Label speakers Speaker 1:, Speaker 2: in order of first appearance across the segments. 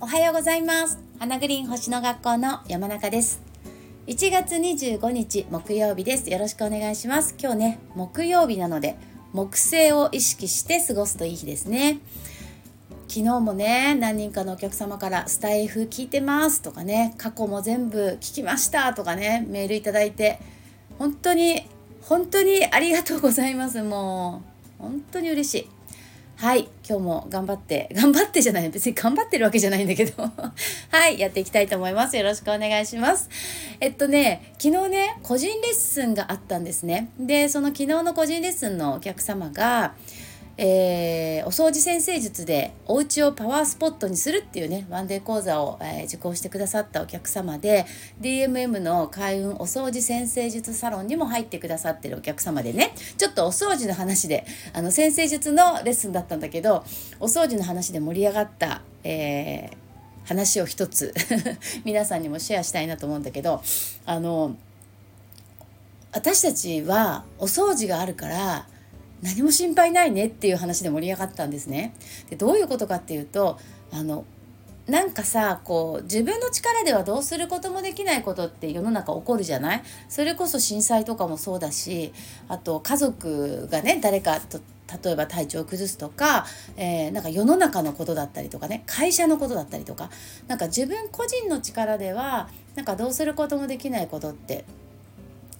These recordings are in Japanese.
Speaker 1: おはようございます。花グリーン星の学校の山中です。1月25日木曜日です。よろしくお願いします。今日ね木曜日なので木星を意識して過ごすといい日ですね。昨日もね何人かのお客様から「スタイフ聞いてます」とかね「過去も全部聞きました」とかねメールいただいて本当に本当にありがとうございますもう。本当に嬉しい。はい今日も頑張って 頑張ってじゃない別に頑張ってるわけじゃないんだけど。はいやっていきたいと思います。よろしくお願いします。えっとね昨日ね個人レッスンがあったんですね。でその昨日の個人レッスンのお客様がえー、お掃除先生術でお家をパワースポットにするっていうねワンデー講座を、えー、受講してくださったお客様で DMM の開運お掃除先生術サロンにも入ってくださってるお客様でねちょっとお掃除の話であの先生術のレッスンだったんだけどお掃除の話で盛り上がった、えー、話を一つ 皆さんにもシェアしたいなと思うんだけどあの私たちはお掃除があるから何も心配ないねっていう話で盛り上がったんですね。でどういうことかっていうとあのなんかさこう自分の力ではどうすることもできないことって世の中起こるじゃない？それこそ震災とかもそうだしあと家族がね誰かと例えば体調を崩すとか、えー、なんか世の中のことだったりとかね会社のことだったりとかなんか自分個人の力ではなんかどうすることもできないことって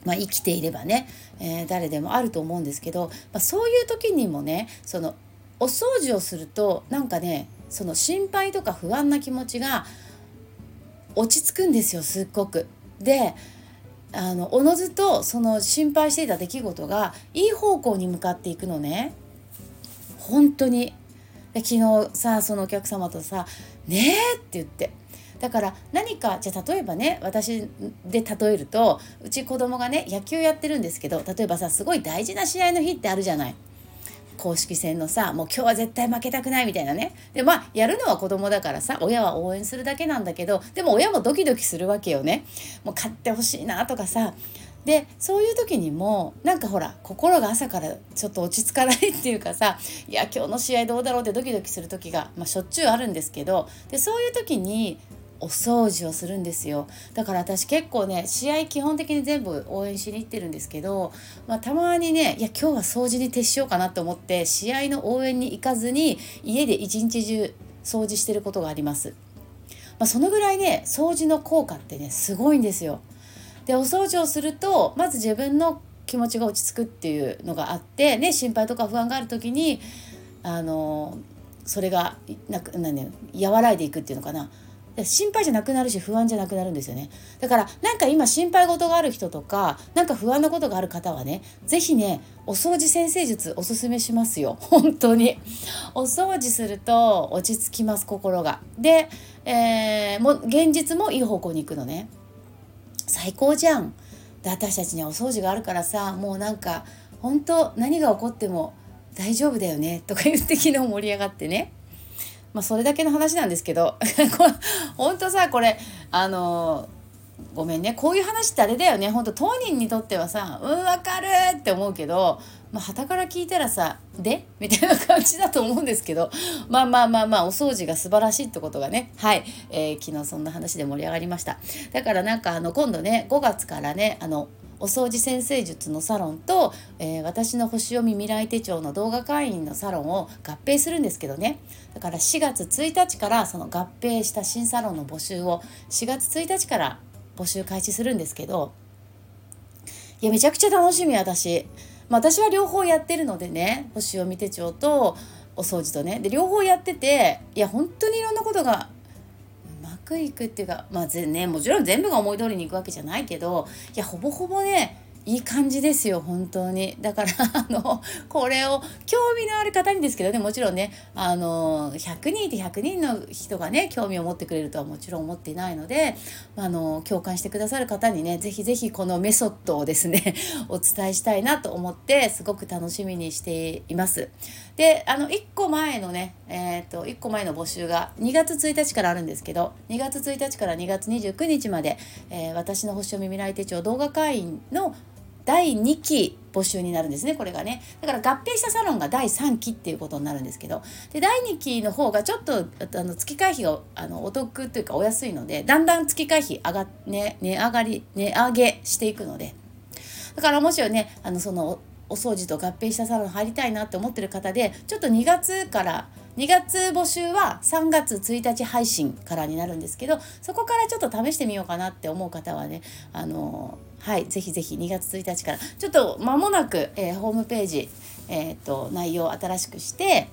Speaker 1: まあ、生きていればね、えー、誰でもあると思うんですけど、まあ、そういう時にもねそのお掃除をするとなんかねその心配とか不安な気持ちが落ち着くんですよすっごく。であのおのずとその心配していた出来事がいい方向に向かっていくのね。本当に。で昨日さそのお客様とさ「ねえ」って言って。だから何かじゃあ例えばね私で例えるとうち子供がね野球やってるんですけど例えばさすごい大事な試合の日ってあるじゃない。公式戦のさもう今日は絶対負けたくないみたいなね。でまあやるのは子供だからさ親は応援するだけなんだけどでも親もドキドキするわけよね。もう勝ってほしいなとかさ。でそういう時にもなんかほら心が朝からちょっと落ち着かないっていうかさいや今日の試合どうだろうってドキドキする時が、まあ、しょっちゅうあるんですけどでそういう時にお掃除をするんですよ。だから私結構ね試合基本的に全部応援しに行ってるんですけど、まあ、たまにねいや今日は掃除に徹しようかなと思って試合の応援に行かずに家で一日中掃除してることがあります、まあ、そのぐらいね掃除の効果ってねすごいんですよ。でお掃除をするとまず自分の気持ちが落ち着くっていうのがあってね心配とか不安がある時にあのそれがなくな、ね、和らいでいくっていうのかな。心配じゃなくなるし不安じゃなくなるんですよね。だからなんか今心配事がある人とかなんか不安なことがある方はね是非ねお掃除先生術おすすめしますよ。本当に。お掃除すると落ち着きます心が。で、えー、も現実もいい方向に行くのね。最高じゃん。私たちにはお掃除があるからさもうなんか本当何が起こっても大丈夫だよねとか言って昨日盛り上がってね。まあ、それだけの話なんですけど 本当さこれあのごめんね。こういう話ってあれだよね。本当当人にとってはさうんわかるって思うけどまあから聞いたらさ「で?」みたいな感じだと思うんですけどまあまあまあまあお掃除が素晴らしいってことがね。はい、えー、昨日そんな話で盛り上がりました。だからなんかあの今度ね5月からねあのお掃除先生術のサロンと、えー、私の星読み未来手帳の動画会員のサロンを合併するんですけどね。だから4月1日からその合併した新サロンの募集を4月1日から募集開始するんですけどいやめちゃくちゃ楽しみ私、まあ、私は両方やってるのでね星読み手帳とお掃除とね。で両方やってていや本当にいろんなことがくいくっていうかまあねもちろん全部が思い通りにいくわけじゃないけどいやほぼほぼねいい感じですよ本当にだから あのこれを興味のある方にですけどねもちろんねあの100人いて100人の人がね興味を持ってくれるとはもちろん思っていないのであの共感してくださる方にね是非是非このメソッドをですね お伝えしたいなと思ってすごく楽しみにしています。であの1個前のね、えーと、1個前の募集が2月1日からあるんですけど2月1日から2月29日まで、えー、私の星読み未来手帳動画会員の第2期募集になるんですねこれがね。だから合併したサロンが第3期っていうことになるんですけど。で第2期の方がちょっとあの月会費があのお得というかお安いのでだんだん月会費上が、ね、値上がり値上げしていくので。だからもしはねあのそのお掃除と合併したサロン入りたいなって思ってる方でちょっと2月から2月募集は3月1日配信からになるんですけどそこからちょっと試してみようかなって思う方はねあのはいぜひぜひ2月1日から。ちょっと間もなく、えー、ホームページ、えーと、内容を新しくして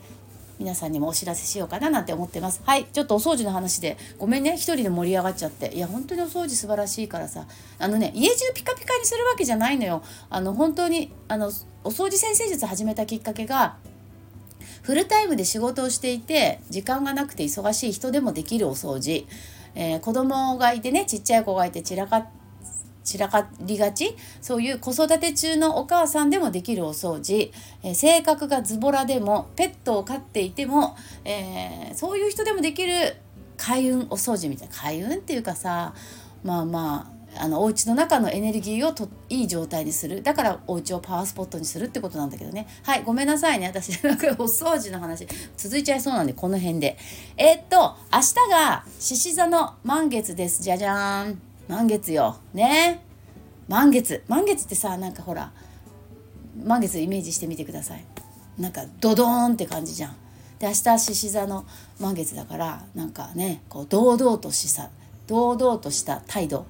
Speaker 1: 皆さんにもお知らせしようかななんて思ってます。はいちょっとお掃除の話でごめんね一人で盛り上がっちゃって。いや本当にお掃除素晴らしいからさ。あのね家中ピカピカにするわけじゃないのよ。あの本当にあのお掃除先生術始めたきっかけがフルタイムで仕事をしていて時間がなくて忙しい人でもできるお掃除、えー、子供がいてねちっちゃい子がいて散らかって散らかりがち？そういう子育て中のお母さんでもできるお掃除、えー、性格がズボラでもペットを飼っていても、えー、そういう人でもできる開運お掃除みたいな。開運っていうかさまあまああのお家の中のエネルギーをといい状態にする。だからお家をパワースポットにするってことなんだけどね。はいごめんなさいね。私なんかお掃除の話続いちゃいそうなんでこの辺で。えー、っと明日が獅子座の満月です。じゃじゃーん。満月よ。ね。満月。満月ってさなんかほら満月イメージしてみてください。なんかドドーンって感じじゃん。で明日獅子座の満月だからなんかねこう堂々としさ堂々とした態度。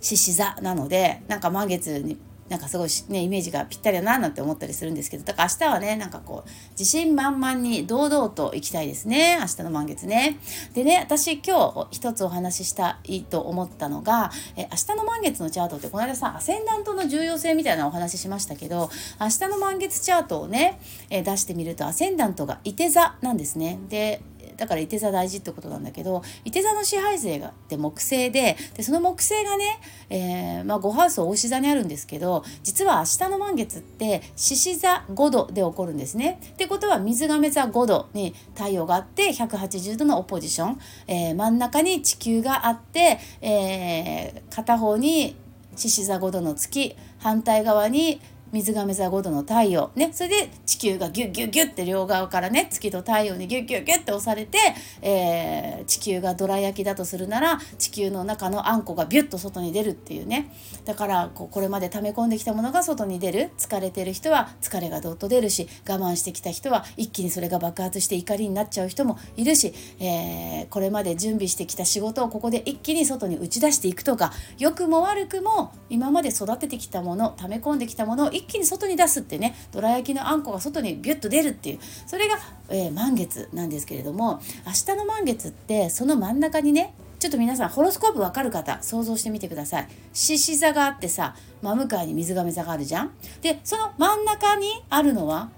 Speaker 1: 獅子座なのでなんか満月になんかすごいねイメージがぴったりだななんて思ったりするんですけどだから明日はねなんかこう自信満々に堂々と行きたいですね明日の満月ね。でね私今日一つお話ししたいと思ったのがえ明日の満月のチャートってこの間さアセンダントの重要性みたいなお話ししましたけど明日の満月チャートをねえ出してみるとアセンダントがいて座なんですね。でだから伊手座大事ってことなんだけど伊手座の支配性がって木星ででその木星がね、えー、まあ、5ハウス大牛座にあるんですけど実は明日の満月って獅子座5度で起こるんですね。ってことは水亀座5度に太陽があって180度のオポジション、えー、真ん中に地球があって、えー、片方に獅子座5度の月反対側に水亀座5度の太陽。ね。それで地球がギュッギュッギュッって両側からね月と太陽にギュッギュッギュッって押されて、えー、地球がどら焼きだとするなら地球の中のあんこがビュッと外に出るっていうね。だからこうこれまで溜め込んできたものが外に出る。疲れてる人は疲れがどっと出るし我慢してきた人は一気にそれが爆発して怒りになっちゃう人もいるし、えー、これまで準備してきた仕事をここで一気に外に打ち出していくとか良くも悪くも今まで育ててきたもの溜め込んできたものを一気に外に出すってねどら焼きのあんこが外にビュッと出るっていうそれが、えー、満月なんですけれども明日の満月ってその真ん中にねちょっと皆さんホロスコープわかる方想像してみてください。獅子座があってさ真向かいに水亀座があるじゃん。でその真ん中にあるのは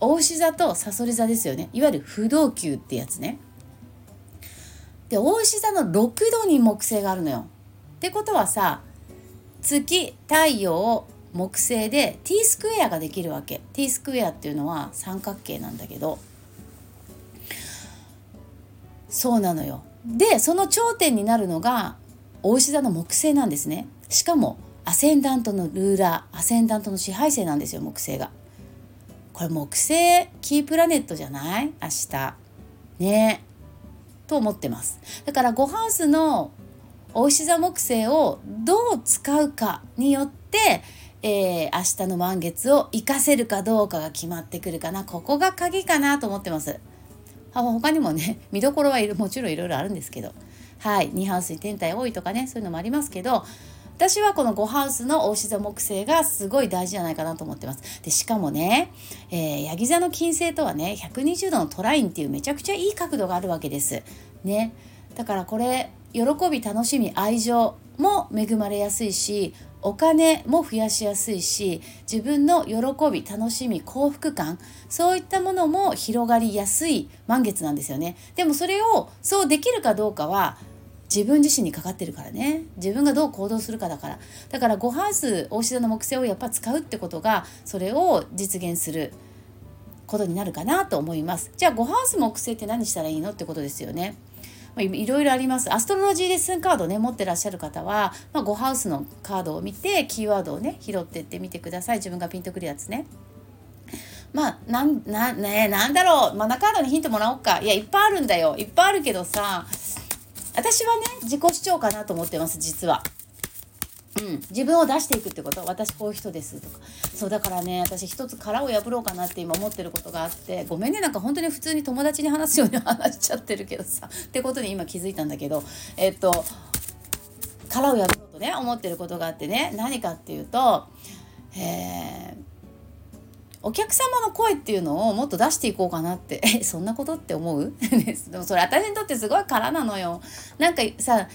Speaker 1: 大牛座とさそり座ですよね。いわゆる不動級ってやつね。で大牛座の6度に木星があるのよ。ってことはさ月太陽木星で T スクエアができるわけ。T スクエアっていうのは三角形なんだけど。そうなのよ。でその頂点になるのが大牛座の木星なんですね。しかもアセンダントのルーラーアセンダントの支配星なんですよ木星が。これ木星キープラネットじゃない？明日。ね。と思ってます。だから5ハウスのお牛座木星をどう使うかによってえー、明日の満月を活かせるかどうかが決まってくるかな。ここが鍵かなと思ってます。他にもね 見どころはいるもちろんいろいろあるんですけど。はい。2ハウスに天体多いとかねそういうのもありますけど。私はこの5ハウスの大志座木星がすごい大事じゃないかなと思ってます。でしかもね、えー、ヤギ座の金星とはね120度のトラインっていうめちゃくちゃいい角度があるわけです。ね、だからこれ喜び楽しみ愛情も恵まれやすいしお金も増やしやすいし自分の喜び楽しみ幸福感そういったものも広がりやすい満月なんですよね。でもそれをそうできるかどうかは自分自身にかかってるからね。自分がどう行動するかだから。だから5ハウス大志座の木星をやっぱ使うってことがそれを実現することになるかなと思います。じゃあ5ハウス木星って何したらいいのってことですよね。まあ、いろいろありますアストロロジーレッスンカードね持ってらっしゃる方は、まあ、5ハウスのカードを見てキーワードをね拾ってってみてください自分がピンとくるやつね。まあ、なん、な、ねなんだろう。マナカードにヒントもらおうか。いや、いっぱいあるんだよ。いっぱいあるけどさ、私はね、自己主張かなと思ってます、実は。うん、自分を出していくってこと？私こういう人ですとか。そうだからね私一つ殻を破ろうかなって今思ってることがあってごめんねなんか本当に普通に友達に話すように話しちゃってるけどさ。ってことに今気づいたんだけどえっと殻を破ろうとね思ってることがあってね何かっていうとえお客様の声っていうのをもっと出していこうかなって。えそんなことって思う？でもそれ私にとってすごい空なのよ。なんかさ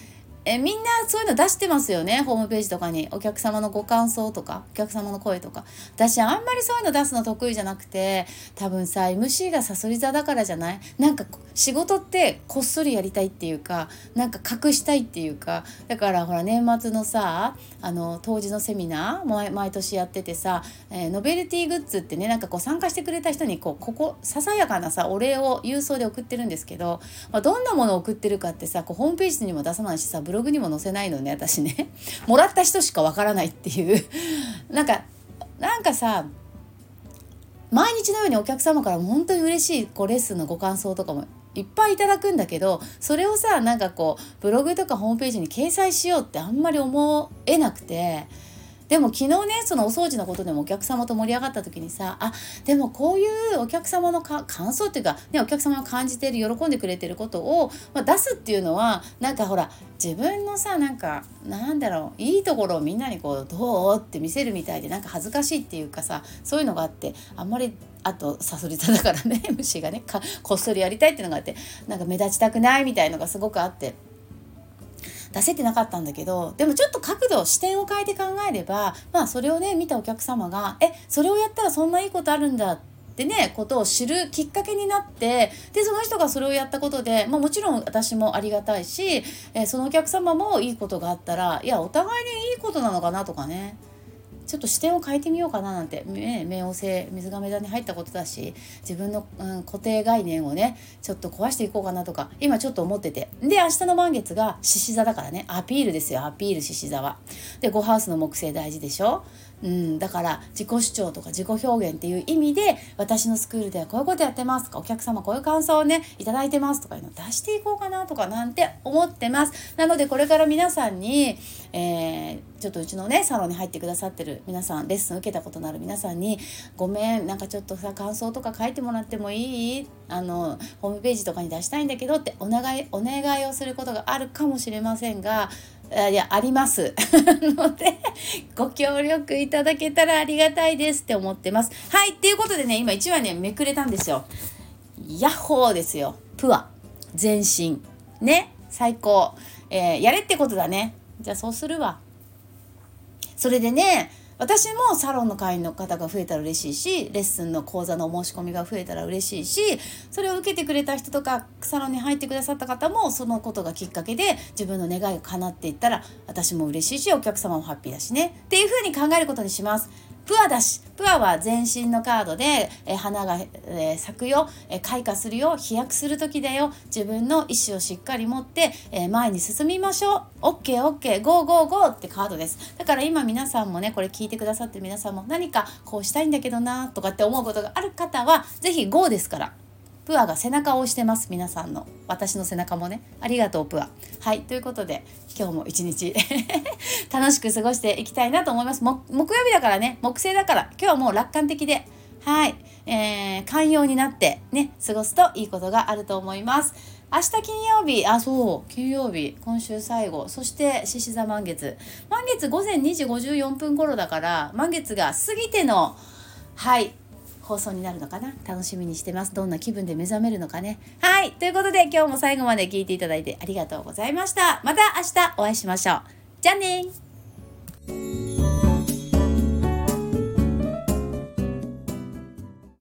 Speaker 1: えみんなそういうの出してますよね？ホームページとかに。お客様のご感想とかお客様の声とか。私あんまりそういうの出すの得意じゃなくて多分さ MC がさそり座だからじゃない？なんか仕事ってこっそりやりたいっていうかなんか隠したいっていうかだからほら年末のさあの当時のセミナー毎年やっててさ、えー、ノベルティグッズってねなんかこう参加してくれた人にこうここささやかなさお礼を郵送で送ってるんですけど、まあ、どんなものを送ってるかってさこうホームページにも出さないしさブログにも載せないのね私ね。もらった人しかわからないっていう。なんかなんかさ毎日のようにお客様から本当に嬉しいこうレッスンのご感想とかもいっぱいいただくんだけどそれをさなんかこうブログとかホームページに掲載しようってあんまり思えなくてでも昨日ねそのお掃除のことでもお客様と盛り上がった時にさあでもこういうお客様の感想っていうか、ね、お客様が感じている喜んでくれてることを、まあ、出すっていうのはなんかほら自分のさなんかなんだろういいところをみんなにこうどうって見せるみたいでなんか恥ずかしいっていうかさそういうのがあってあんまりあとさそり座だからね 虫がねこっそりやりたいっていうのがあってなんか目立ちたくないみたいのがすごくあって。出せてなかったんだけどでもちょっと角度視点を変えて考えればまあそれをね見たお客様が「えそれをやったらそんないいことあるんだ」ってねことを知るきっかけになってでその人がそれをやったことで、まあ、もちろん私もありがたいし、え、そのお客様もいいことがあったらいやお互いにいいことなのかなとかね。ちょっと視点を変えてみようかななんて、ね、冥王星水亀座に入ったことだし自分の、うん、固定概念をねちょっと壊していこうかなとか今ちょっと思ってて。で明日の満月が獅子座だからね。アピールですよアピール獅子座は。で5ハウスの木星大事でしょ？うん、だから自己主張とか自己表現っていう意味で私のスクールではこういうことやってますとか？お客様こういう感想をね頂いてますとかいうのを出していこうかなとかなんて思ってます。なのでこれから皆さんに、えー、ちょっとうちのねサロンに入ってくださってる皆さんレッスン受けたことのある皆さんに「ごめんなんかちょっとさ感想とか書いてもらってもいい？あのホームページとかに出したいんだけど」ってお願いお願いをすることがあるかもしれませんがいやあります。のでご協力いただけたらありがたいですって思ってます。はいっていうことでね今1話ねめくれたんですよ。ヤッホーですよ。プア。全身。ね最高、えー、やれってことだね。じゃあそうするわ。それでね私もサロンの会員の方が増えたら嬉しいしレッスンの講座の申し込みが増えたら嬉しいしそれを受けてくれた人とかサロンに入ってくださった方もそのことがきっかけで自分の願いが叶っていったら私も嬉しいしお客様もハッピーだしねっていうふうに考えることにします。プアだしプアは全身のカードで、え花が、え咲くよ、え開花するよ飛躍する時だよ自分の意思をしっかり持って、え前に進みましょう。OKOK ゴーゴーゴーってカードです。だから今皆さんもねこれ聞いてくださってる皆さんも何かこうしたいんだけどなとかって思うことがある方は是非 GO ですから。プアが背中を押してます皆さんの。私の背中もね。ありがとうプア。はいということで今日も一日 楽しく過ごしていきたいなと思います。木曜日だからね木星だから今日はもう楽観的ではい、えー、寛容になってね過ごすといいことがあると思います。明日金曜日あそう金曜日今週最後。そして獅子座満月。満月午前2時54分頃だから満月が過ぎてのはい放送になるのかな？楽しみにしてます。どんな気分で目覚めるのかね？はい。ということで今日も最後まで聞いていただいてありがとうございました。また明日お会いしましょう。じゃあね